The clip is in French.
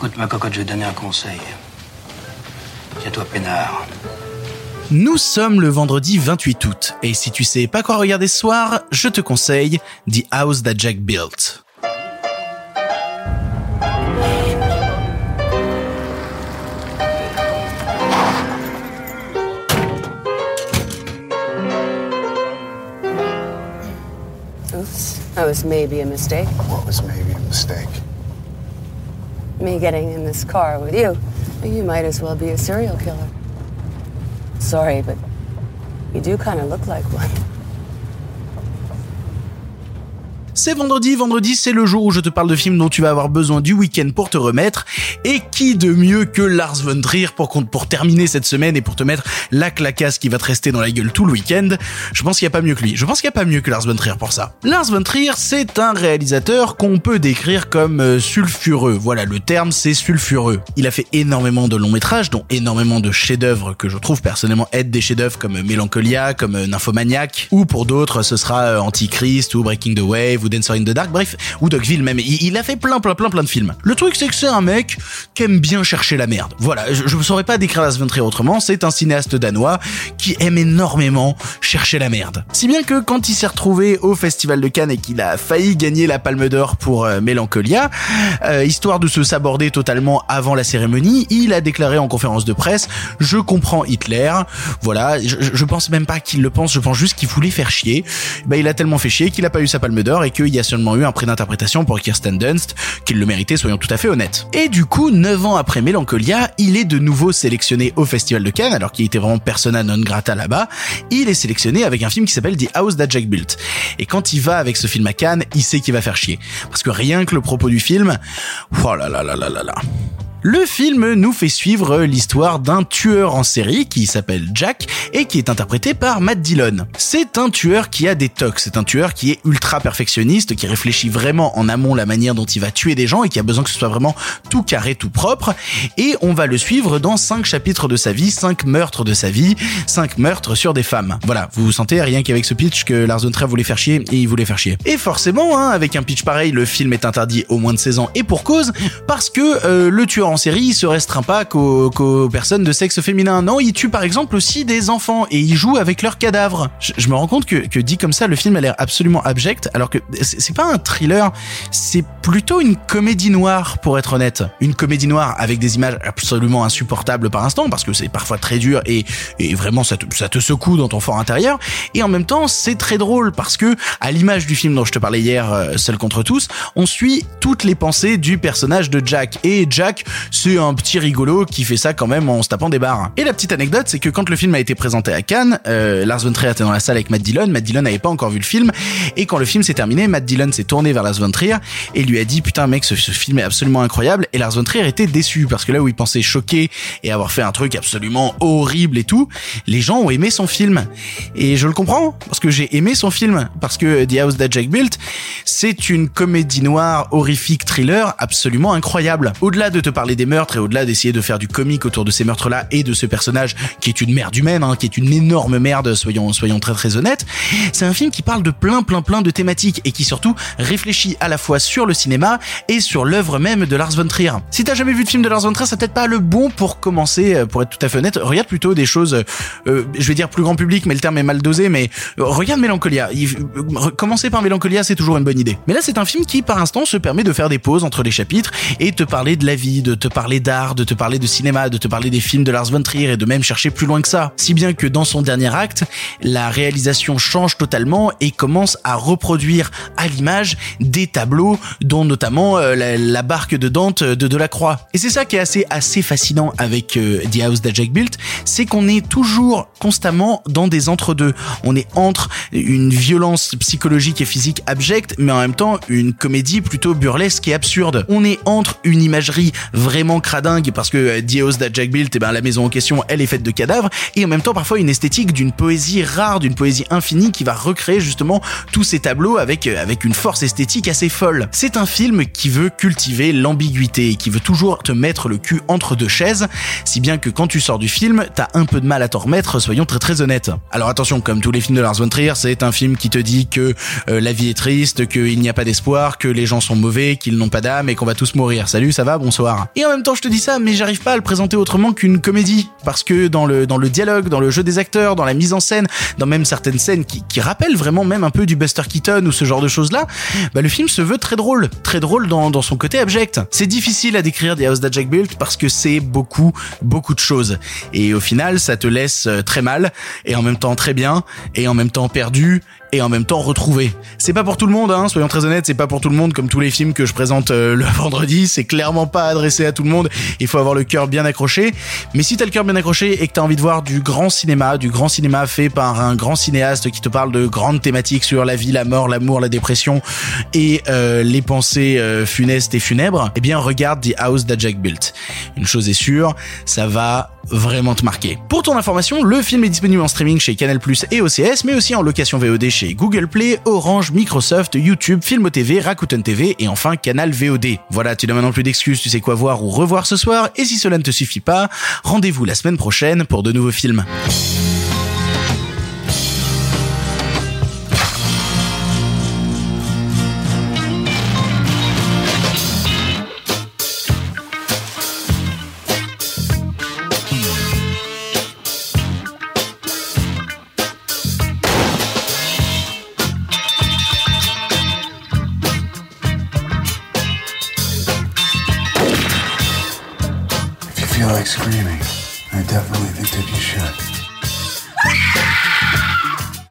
Écoute, ma cocotte, je vais te donner un conseil. Tiens-toi peinard. Nous sommes le vendredi 28 août, et si tu sais pas quoi regarder ce soir, je te conseille The House That Jack Built. Oops, that was maybe a mistake. What was maybe a mistake? Me getting in this car with you. You might as well be a serial killer. Sorry, but you do kind of look like one. C'est vendredi, vendredi c'est le jour où je te parle de films dont tu vas avoir besoin du week-end pour te remettre, et qui de mieux que Lars von Trier pour, pour terminer cette semaine et pour te mettre la clacasse qui va te rester dans la gueule tout le week-end, je pense qu'il n'y a pas mieux que lui, je pense qu'il n'y a pas mieux que Lars von Trier pour ça. Lars von Trier c'est un réalisateur qu'on peut décrire comme euh, sulfureux, voilà le terme c'est sulfureux. Il a fait énormément de longs métrages, dont énormément de chefs-d'œuvre que je trouve personnellement être des chefs-d'œuvre comme Mélancolia, comme euh, Nymphomaniac, ou pour d'autres ce sera euh, Antichrist ou Breaking the Wave ou Dancer in the Dark, bref, ou Dogville même. Il, a fait plein, plein, plein, plein de films. Le truc, c'est que c'est un mec qui aime bien chercher la merde. Voilà, je ne saurais pas décrire Lars von autrement. C'est un cinéaste danois qui aime énormément chercher la merde. Si bien que quand il s'est retrouvé au Festival de Cannes et qu'il a failli gagner la Palme d'Or pour euh, Mélancolia, euh, histoire de se saborder totalement avant la cérémonie, il a déclaré en conférence de presse "Je comprends Hitler." Voilà, je, je pense même pas qu'il le pense, je pense juste qu'il voulait faire chier. Bah, il a tellement fait chier qu'il a pas eu sa Palme d'Or qu'il y a seulement eu un prix d'interprétation pour Kirsten Dunst, qu'il le méritait, soyons tout à fait honnêtes. Et du coup, 9 ans après Mélancolia, il est de nouveau sélectionné au Festival de Cannes, alors qu'il était vraiment persona non grata là-bas. Il est sélectionné avec un film qui s'appelle The House That Jack Built. Et quand il va avec ce film à Cannes, il sait qu'il va faire chier. Parce que rien que le propos du film, oh là là là là là là. Le film nous fait suivre l'histoire d'un tueur en série qui s'appelle Jack et qui est interprété par Matt Dillon. C'est un tueur qui a des tocs, c'est un tueur qui est ultra perfectionniste, qui réfléchit vraiment en amont la manière dont il va tuer des gens et qui a besoin que ce soit vraiment tout carré, tout propre. Et on va le suivre dans cinq chapitres de sa vie, cinq meurtres de sa vie, cinq meurtres sur des femmes. Voilà, vous vous sentez rien qu'avec ce pitch que Lars von voulait faire chier et il voulait faire chier. Et forcément, hein, avec un pitch pareil, le film est interdit au moins de 16 ans et pour cause, parce que euh, le tueur en série il se restreint pas qu'aux qu'aux personnes de sexe féminin. Non, il tue par exemple aussi des enfants et il joue avec leurs cadavres. Je, me rends compte que, dit comme ça, le film a l'air absolument abject, alors que c'est pas un thriller, c'est plutôt une comédie noire pour être honnête. Une comédie noire avec des images absolument insupportables par instant parce que c'est parfois très dur et, vraiment ça te, ça te secoue dans ton fort intérieur. Et en même temps, c'est très drôle parce que à l'image du film dont je te parlais hier, euh, Seul contre tous, on suit toutes les pensées du personnage de Jack. Et Jack, c'est un petit rigolo qui fait ça quand même en se tapant des barres. Et la petite anecdote, c'est que quand le film a été présenté à Cannes, euh, Lars von Trier était dans la salle avec Matt Dillon. Matt Dillon n'avait pas encore vu le film. Et quand le film s'est terminé, Matt Dillon s'est tourné vers Lars von Trier et lui a dit putain mec, ce, ce, film est absolument incroyable. Et Lars von Trier était déçu parce que là où il pensait choquer et avoir fait un truc absolument horrible et tout, les gens ont aimé son film. Et je le comprends parce que j'ai aimé son film parce que The House That Jack Built, c'est une comédie noire horrifique thriller absolument incroyable. Au-delà de te parler des meurtres et au-delà d'essayer de faire du comique autour de ces meurtres-là et de ce personnage qui est une merde humaine, hein, qui est une énorme merde, soyons soyons très très honnêtes, c'est un film qui parle de plein plein plein de thématiques et qui surtout réfléchit à la fois sur le cinéma et sur l'œuvre même de Lars von Trier. Si t'as jamais vu de film de Lars von Trier, c'est peut-être pas le bon pour commencer, euh, pour être tout à fait honnête. Regarde plutôt des choses, euh, je vais dire plus grand public, mais le terme est mal dosé, mais euh, regarde Mélancolia. Euh, commencer par Mélancolia, c'est toujours une bonne idée. Mais là, c'est un film qui, par instant, se permet de faire des pauses entre les chapitres et te parler de la vie, de te parler d'art, de te parler de cinéma, de te parler des films de Lars von Trier et de même chercher plus loin que ça. Si bien que dans son dernier acte, la réalisation change totalement et commence à reproduire à l'image des tableaux, dont notamment euh, la, barque de Dante de Delacroix. Et c'est ça qui est assez assez fascinant avec euh, The House That Jack Built, c'est qu'on est toujours constamment dans des entre-deux. On est entre une violence psychologique et physique abjecte, mais en même temps une comédie plutôt burlesque et absurde. On est entre une imagerie cradingue parce que The House That Jack Built, eh ben la maison en question, elle est faite de cadavres, et en même temps parfois une esthétique d'une poésie rare, d'une poésie infinie qui va recréer justement tous ces tableaux avec avec une force esthétique assez folle. C'est un film qui veut cultiver l'ambiguïté et qui veut toujours te mettre le cul entre deux chaises, si bien que quand tu sors du film, t'as un peu de mal à t'en remettre, soyons très très honnêtes. Alors attention, comme tous les films de Lars von Trier, c'est un film qui te dit que euh, la vie est triste, qu'il n'y a pas d'espoir, que les gens sont mauvais, qu'ils n'ont pas d'âme et qu'on va tous mourir. Salut, ça va, bonsoir. Et en même temps, je te dis ça, mais j'arrive pas à le présenter autrement qu'une comédie. Parce que dans le, dans le dialogue, dans le jeu des acteurs, dans la mise en scène, dans même certaines scènes qui, qui rappellent vraiment même un peu du Buster Keaton ou ce genre de choses-là, bah, le film se veut très drôle. Très drôle dans, dans son côté abject. C'est difficile à décrire The House That Jack Built parce que c'est beaucoup, beaucoup de choses. Et au final, ça te laisse euh, très mal, et en même temps très bien, et en même temps perdu, et en même temps retrouvé. C'est pas pour tout le monde, hein, soyons très honnêtes, c'est pas pour tout le monde comme tous les films que je présente euh, le vendredi, c'est clairement pas adressé à tout le monde, il faut avoir le cœur bien accroché, mais si t'as le cœur bien accroché et que t'as envie de voir du grand cinéma, du grand cinéma fait par un grand cinéaste qui te parle de grandes thématiques sur la vie, la mort, l'amour, la dépression et euh, les pensées euh, funestes et funèbres, eh bien regarde The House That Jack Built. Une chose est sûre, ça va vraiment te marquer. Pour ton information, le film est disponible en streaming chez Canal+ et OCS, mais aussi en location VOD chez Google Play, Orange, Microsoft, YouTube, Film TV, Rakuten TV et enfin Canal VOD. Voilà, tu n'as maintenant plus d'excuses, tu sais quoi voir ou revoir ce soir, et si cela ne te suffit pas, rendez-vous la semaine prochaine pour de nouveaux films. Like screaming, I definitely think that you should.